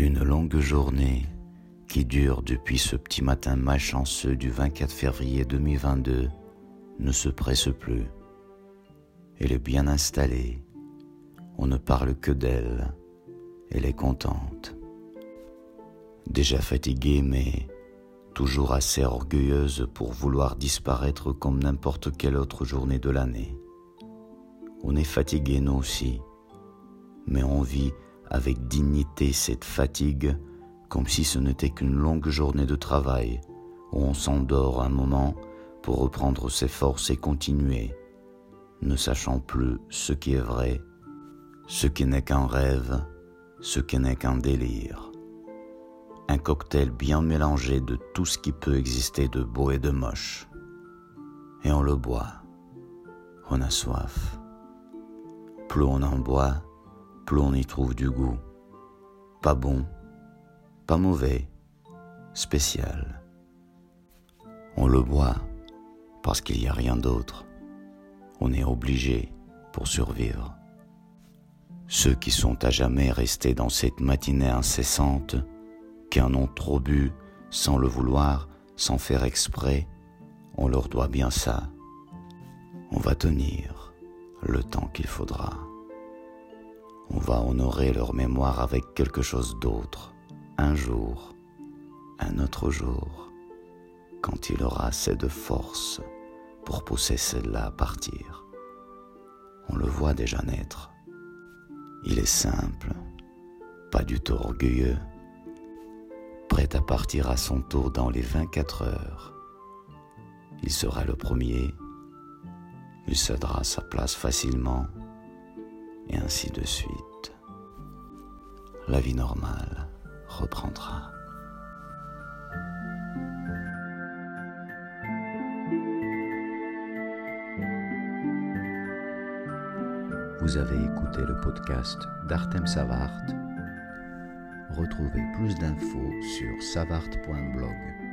Une longue journée qui dure depuis ce petit matin malchanceux du 24 février 2022 ne se presse plus. Elle est bien installée. On ne parle que d'elle. Elle est contente. Déjà fatiguée, mais toujours assez orgueilleuse pour vouloir disparaître comme n'importe quelle autre journée de l'année. On est fatigué nous aussi, mais on vit avec dignité cette fatigue comme si ce n'était qu'une longue journée de travail où on s'endort un moment pour reprendre ses forces et continuer, ne sachant plus ce qui est vrai, ce qui n'est qu'un rêve, ce qui n'est qu'un délire. Un cocktail bien mélangé de tout ce qui peut exister de beau et de moche. Et on le boit. On a soif. Plus on en boit, on y trouve du goût. Pas bon, pas mauvais, spécial. On le boit parce qu'il n'y a rien d'autre. On est obligé pour survivre. Ceux qui sont à jamais restés dans cette matinée incessante, qui en ont trop bu sans le vouloir, sans faire exprès, on leur doit bien ça. On va tenir le temps qu'il faudra on va honorer leur mémoire avec quelque chose d'autre, un jour, un autre jour, quand il aura assez de force pour pousser celle-là à partir. On le voit déjà naître. Il est simple, pas du tout orgueilleux, prêt à partir à son tour dans les 24 heures. Il sera le premier, il cédera sa place facilement et ainsi de suite. La vie normale reprendra. Vous avez écouté le podcast d'Artem Savart. Retrouvez plus d'infos sur savart.blog.